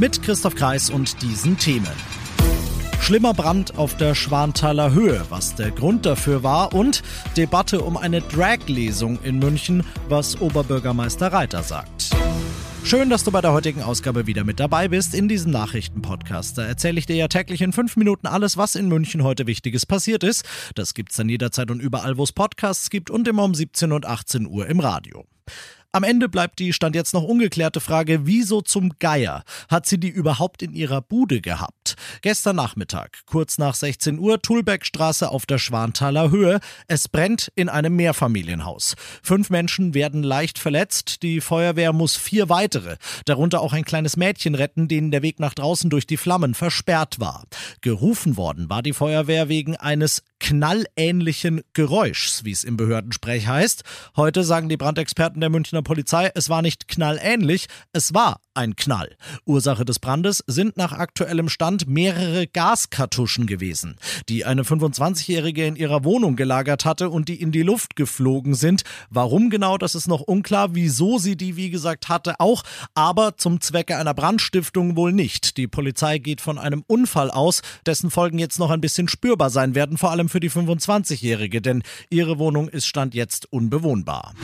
Mit Christoph Kreis und diesen Themen. Schlimmer Brand auf der Schwanthaler Höhe, was der Grund dafür war und Debatte um eine Drag-Lesung in München, was Oberbürgermeister Reiter sagt. Schön, dass du bei der heutigen Ausgabe wieder mit dabei bist in diesem Nachrichtenpodcast. Da erzähle ich dir ja täglich in fünf Minuten alles, was in München heute Wichtiges passiert ist. Das gibt's dann jederzeit und überall, wo es Podcasts gibt und immer um 17 und 18 Uhr im Radio. Am Ende bleibt die Stand jetzt noch ungeklärte Frage, wieso zum Geier hat sie die überhaupt in ihrer Bude gehabt? Gestern Nachmittag, kurz nach 16 Uhr, Tulbeckstraße auf der Schwanthaler Höhe. Es brennt in einem Mehrfamilienhaus. Fünf Menschen werden leicht verletzt. Die Feuerwehr muss vier weitere, darunter auch ein kleines Mädchen retten, denen der Weg nach draußen durch die Flammen versperrt war. Gerufen worden war die Feuerwehr wegen eines knallähnlichen Geräuschs, wie es im Behördensprech heißt. Heute sagen die Brandexperten der Münchner Polizei, es war nicht knallähnlich, es war ein Knall. Ursache des Brandes sind nach aktuellem Stand mehrere Gaskartuschen gewesen, die eine 25-Jährige in ihrer Wohnung gelagert hatte und die in die Luft geflogen sind. Warum genau, das ist noch unklar. Wieso sie die, wie gesagt, hatte, auch, aber zum Zwecke einer Brandstiftung wohl nicht. Die Polizei geht von einem Unfall aus, dessen Folgen jetzt noch ein bisschen spürbar sein werden, vor allem für die 25-Jährige, denn ihre Wohnung ist Stand jetzt unbewohnbar.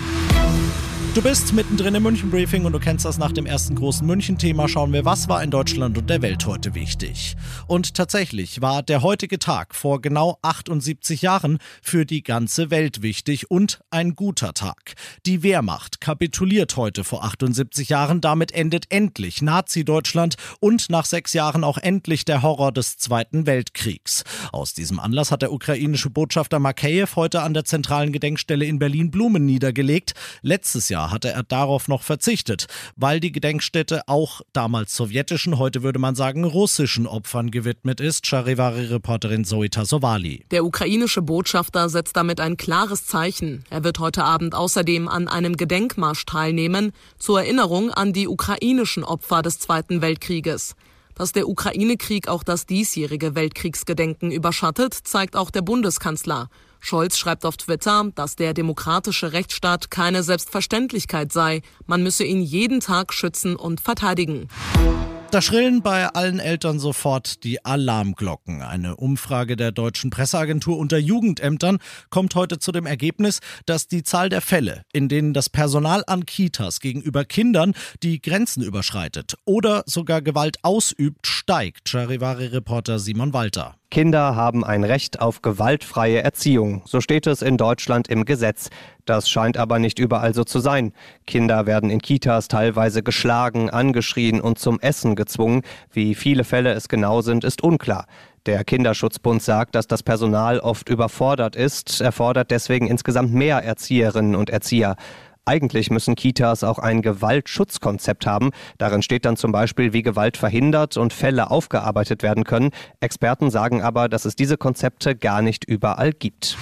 Du bist mittendrin im München Briefing und du kennst das nach dem ersten großen München-Thema. Schauen wir, was war in Deutschland und der Welt heute wichtig. Und tatsächlich war der heutige Tag vor genau 78 Jahren für die ganze Welt wichtig und ein guter Tag. Die Wehrmacht kapituliert heute vor 78 Jahren. Damit endet endlich Nazi-Deutschland und nach sechs Jahren auch endlich der Horror des Zweiten Weltkriegs. Aus diesem Anlass hat der ukrainische Botschafter Makeyev heute an der zentralen Gedenkstelle in Berlin Blumen niedergelegt. Letztes Jahr hatte er darauf noch verzichtet, weil die Gedenkstätte auch damals sowjetischen, heute würde man sagen russischen Opfern gewidmet ist. Charivari-Reporterin Zoita Sowali. Der ukrainische Botschafter setzt damit ein klares Zeichen. Er wird heute Abend außerdem an einem Gedenkmarsch teilnehmen, zur Erinnerung an die ukrainischen Opfer des Zweiten Weltkrieges. Dass der Ukraine-Krieg auch das diesjährige Weltkriegsgedenken überschattet, zeigt auch der Bundeskanzler. Scholz schreibt auf Twitter, dass der demokratische Rechtsstaat keine Selbstverständlichkeit sei. Man müsse ihn jeden Tag schützen und verteidigen. Da schrillen bei allen Eltern sofort die Alarmglocken. Eine Umfrage der deutschen Presseagentur unter Jugendämtern kommt heute zu dem Ergebnis, dass die Zahl der Fälle, in denen das Personal an Kitas gegenüber Kindern die Grenzen überschreitet oder sogar Gewalt ausübt, steigt. Charivari-Reporter Simon Walter. Kinder haben ein Recht auf gewaltfreie Erziehung. So steht es in Deutschland im Gesetz. Das scheint aber nicht überall so zu sein. Kinder werden in Kitas teilweise geschlagen, angeschrien und zum Essen gezwungen. Wie viele Fälle es genau sind, ist unklar. Der Kinderschutzbund sagt, dass das Personal oft überfordert ist. Er fordert deswegen insgesamt mehr Erzieherinnen und Erzieher. Eigentlich müssen Kitas auch ein Gewaltschutzkonzept haben. Darin steht dann zum Beispiel, wie Gewalt verhindert und Fälle aufgearbeitet werden können. Experten sagen aber, dass es diese Konzepte gar nicht überall gibt.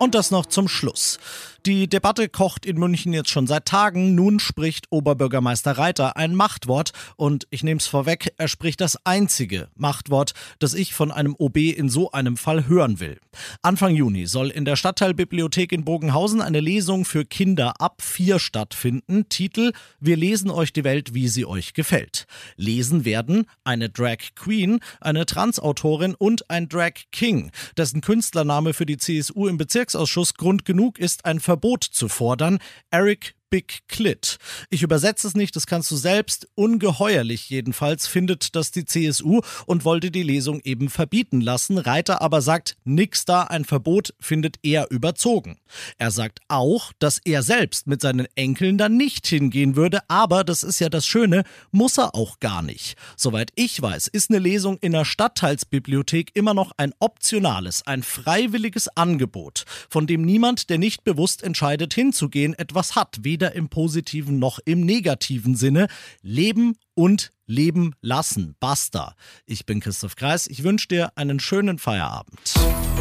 Und das noch zum Schluss. Die Debatte kocht in München jetzt schon seit Tagen. Nun spricht Oberbürgermeister Reiter ein Machtwort und ich nehme es vorweg, er spricht das einzige Machtwort, das ich von einem OB in so einem Fall hören will. Anfang Juni soll in der Stadtteilbibliothek in Bogenhausen eine Lesung für Kinder ab vier stattfinden. Titel Wir lesen euch die Welt, wie sie euch gefällt. Lesen werden eine Drag Queen, eine Transautorin und ein Drag King, dessen Künstlername für die CSU im Bezirksausschuss Grund genug ist, ein Verbot zu fordern. Eric Big Clit. Ich übersetze es nicht, das kannst du selbst. Ungeheuerlich jedenfalls findet das die CSU und wollte die Lesung eben verbieten lassen. Reiter aber sagt, nix da, ein Verbot findet er überzogen. Er sagt auch, dass er selbst mit seinen Enkeln da nicht hingehen würde, aber das ist ja das Schöne, muss er auch gar nicht. Soweit ich weiß, ist eine Lesung in der Stadtteilsbibliothek immer noch ein optionales, ein freiwilliges Angebot, von dem niemand, der nicht bewusst entscheidet hinzugehen, etwas hat. Weder weder im positiven noch im negativen Sinne. Leben und leben lassen. Basta. Ich bin Christoph Kreis. Ich wünsche dir einen schönen Feierabend.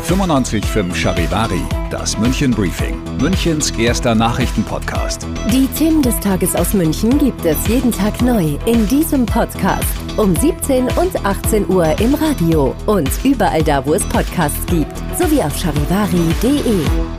95.5 Charivari, das München Briefing, Münchens erster Nachrichtenpodcast. Die Themen des Tages aus München gibt es jeden Tag neu in diesem Podcast. Um 17 und 18 Uhr im Radio und überall da, wo es Podcasts gibt, sowie auf charivari.de.